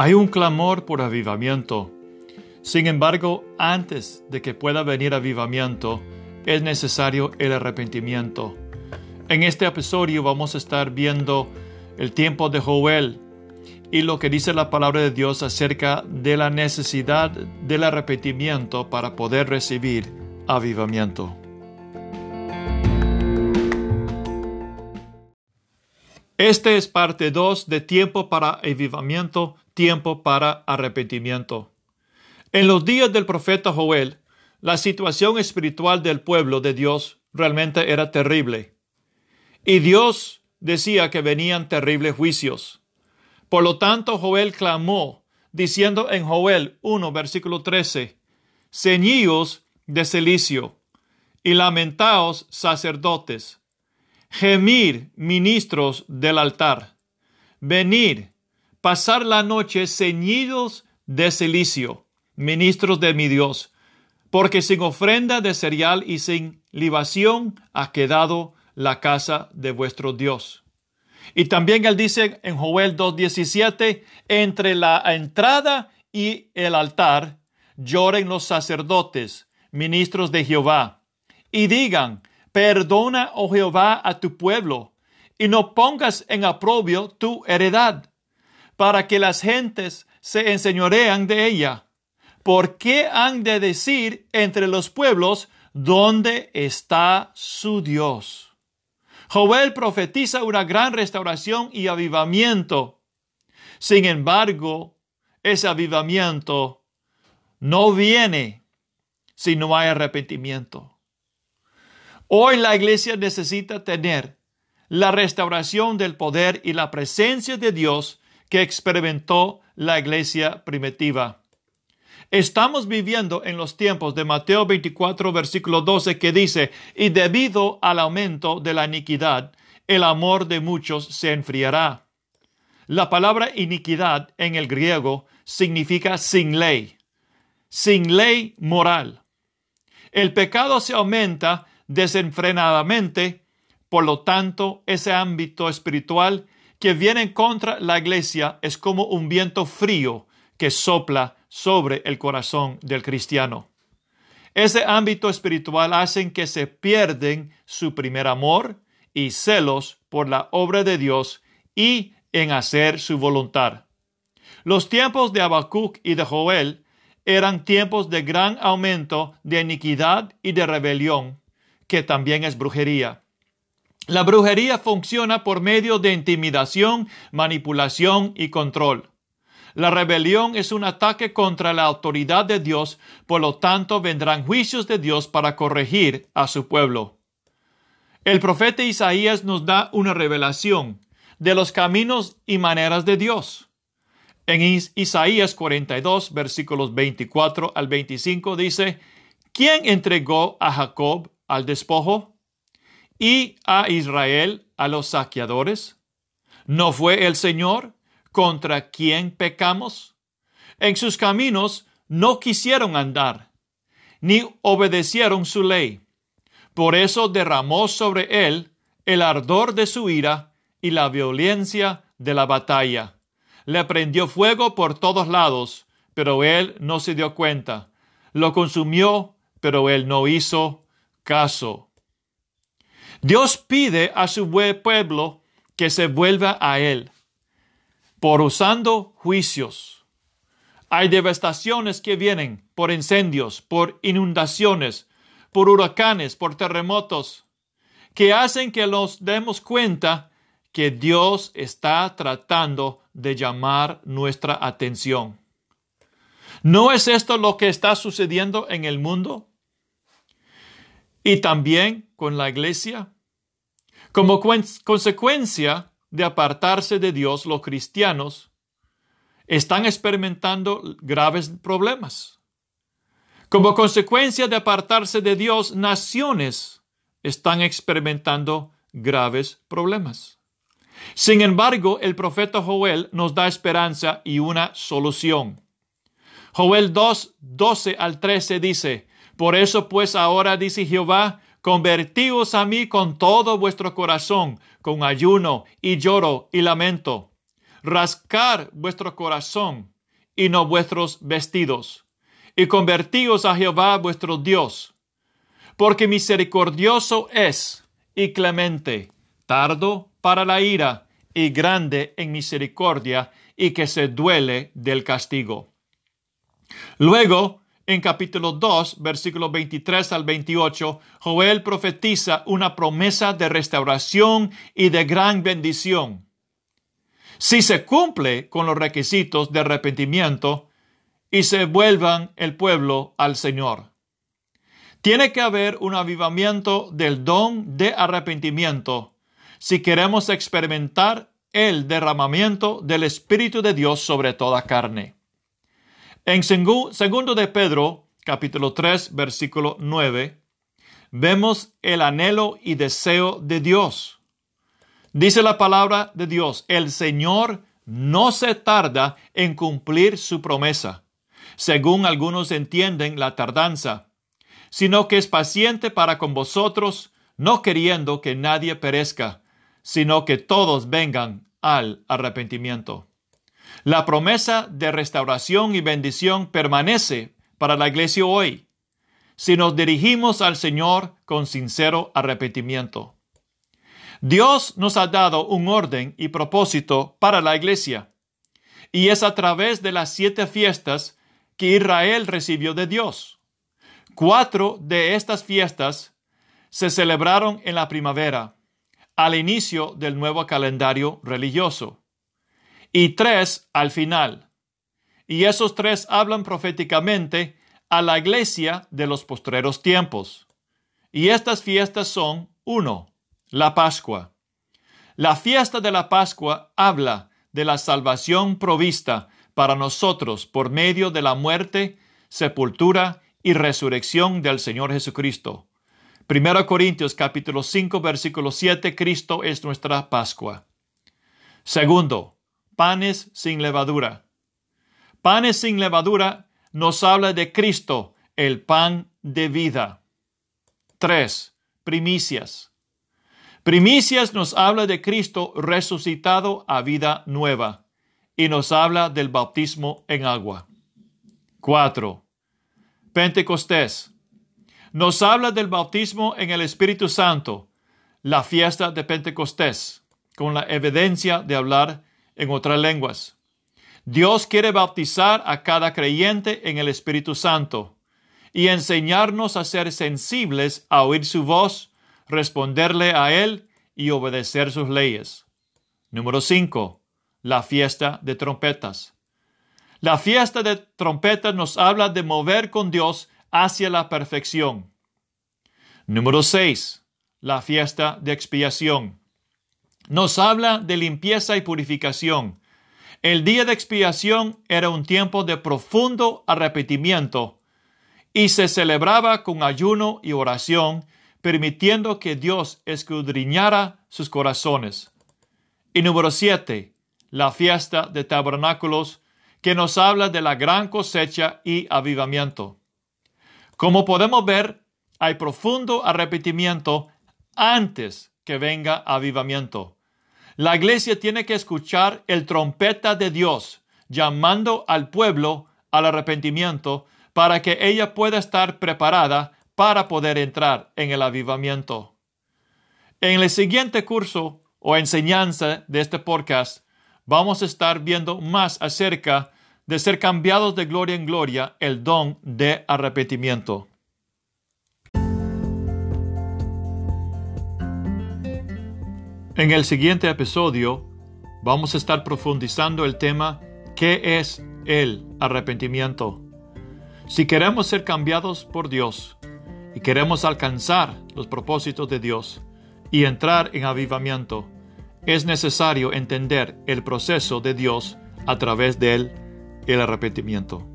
Hay un clamor por avivamiento. Sin embargo, antes de que pueda venir avivamiento, es necesario el arrepentimiento. En este episodio vamos a estar viendo el tiempo de Joel y lo que dice la palabra de Dios acerca de la necesidad del arrepentimiento para poder recibir avivamiento. Este es parte 2 de tiempo para avivamiento, tiempo para arrepentimiento. En los días del profeta Joel, la situación espiritual del pueblo de Dios realmente era terrible. Y Dios decía que venían terribles juicios. Por lo tanto, Joel clamó, diciendo en Joel 1, versículo 13, Ceñíos de celicio y lamentaos sacerdotes gemir ministros del altar, venir, pasar la noche ceñidos de cilicio, ministros de mi Dios, porque sin ofrenda de cereal y sin libación ha quedado la casa de vuestro Dios. Y también él dice en Joel 2.17, entre la entrada y el altar lloren los sacerdotes, ministros de Jehová, y digan, Perdona, oh Jehová, a tu pueblo, y no pongas en aprobio tu heredad, para que las gentes se enseñorean de ella. ¿Por qué han de decir entre los pueblos dónde está su Dios? Joel profetiza una gran restauración y avivamiento. Sin embargo, ese avivamiento no viene si no hay arrepentimiento. Hoy la iglesia necesita tener la restauración del poder y la presencia de Dios que experimentó la iglesia primitiva. Estamos viviendo en los tiempos de Mateo 24, versículo 12, que dice, y debido al aumento de la iniquidad, el amor de muchos se enfriará. La palabra iniquidad en el griego significa sin ley, sin ley moral. El pecado se aumenta desenfrenadamente. Por lo tanto, ese ámbito espiritual que viene contra la iglesia es como un viento frío que sopla sobre el corazón del cristiano. Ese ámbito espiritual hace que se pierden su primer amor y celos por la obra de Dios y en hacer su voluntad. Los tiempos de Habacuc y de Joel eran tiempos de gran aumento de iniquidad y de rebelión, que también es brujería. La brujería funciona por medio de intimidación, manipulación y control. La rebelión es un ataque contra la autoridad de Dios, por lo tanto vendrán juicios de Dios para corregir a su pueblo. El profeta Isaías nos da una revelación de los caminos y maneras de Dios. En Isaías 42, versículos 24 al 25 dice, ¿Quién entregó a Jacob al despojo y a Israel a los saqueadores? ¿No fue el Señor contra quien pecamos? En sus caminos no quisieron andar, ni obedecieron su ley. Por eso derramó sobre él el ardor de su ira y la violencia de la batalla. Le prendió fuego por todos lados, pero él no se dio cuenta. Lo consumió, pero él no hizo caso. Dios pide a su buen pueblo que se vuelva a Él por usando juicios. Hay devastaciones que vienen por incendios, por inundaciones, por huracanes, por terremotos, que hacen que nos demos cuenta que Dios está tratando de llamar nuestra atención. ¿No es esto lo que está sucediendo en el mundo? Y también con la iglesia. Como consecuencia de apartarse de Dios, los cristianos están experimentando graves problemas. Como consecuencia de apartarse de Dios, naciones están experimentando graves problemas. Sin embargo, el profeta Joel nos da esperanza y una solución. Joel 2, 12 al 13 dice, por eso pues ahora dice Jehová, convertíos a mí con todo vuestro corazón, con ayuno y lloro y lamento. rascar vuestro corazón y no vuestros vestidos, y convertíos a Jehová vuestro Dios, porque misericordioso es y clemente, tardo para la ira y grande en misericordia, y que se duele del castigo. Luego, en capítulo 2, versículos 23 al 28, Joel profetiza una promesa de restauración y de gran bendición. Si se cumple con los requisitos de arrepentimiento y se vuelvan el pueblo al Señor. Tiene que haber un avivamiento del don de arrepentimiento si queremos experimentar el derramamiento del Espíritu de Dios sobre toda carne. En segundo de Pedro, capítulo 3, versículo 9, vemos el anhelo y deseo de Dios. Dice la palabra de Dios, el Señor no se tarda en cumplir su promesa, según algunos entienden la tardanza, sino que es paciente para con vosotros, no queriendo que nadie perezca, sino que todos vengan al arrepentimiento. La promesa de restauración y bendición permanece para la iglesia hoy si nos dirigimos al Señor con sincero arrepentimiento. Dios nos ha dado un orden y propósito para la iglesia, y es a través de las siete fiestas que Israel recibió de Dios. Cuatro de estas fiestas se celebraron en la primavera, al inicio del nuevo calendario religioso y tres al final. Y esos tres hablan proféticamente a la iglesia de los postreros tiempos. Y estas fiestas son, uno, la Pascua. La fiesta de la Pascua habla de la salvación provista para nosotros por medio de la muerte, sepultura y resurrección del Señor Jesucristo. Primero Corintios capítulo 5 versículo 7 Cristo es nuestra Pascua. Segundo, panes sin levadura. Panes sin levadura nos habla de Cristo, el pan de vida. 3. Primicias. Primicias nos habla de Cristo resucitado a vida nueva y nos habla del bautismo en agua. 4. Pentecostés. Nos habla del bautismo en el Espíritu Santo, la fiesta de Pentecostés, con la evidencia de hablar en otras lenguas. Dios quiere bautizar a cada creyente en el Espíritu Santo y enseñarnos a ser sensibles a oír su voz, responderle a Él y obedecer sus leyes. Número 5. La fiesta de trompetas. La fiesta de trompetas nos habla de mover con Dios hacia la perfección. Número 6. La fiesta de expiación nos habla de limpieza y purificación. El día de expiación era un tiempo de profundo arrepentimiento y se celebraba con ayuno y oración, permitiendo que Dios escudriñara sus corazones. Y número siete, la fiesta de tabernáculos, que nos habla de la gran cosecha y avivamiento. Como podemos ver, hay profundo arrepentimiento antes que venga avivamiento. La iglesia tiene que escuchar el trompeta de Dios llamando al pueblo al arrepentimiento para que ella pueda estar preparada para poder entrar en el avivamiento. En el siguiente curso o enseñanza de este podcast vamos a estar viendo más acerca de ser cambiados de gloria en gloria el don de arrepentimiento. En el siguiente episodio vamos a estar profundizando el tema ¿qué es el arrepentimiento? Si queremos ser cambiados por Dios y queremos alcanzar los propósitos de Dios y entrar en avivamiento, es necesario entender el proceso de Dios a través del el arrepentimiento.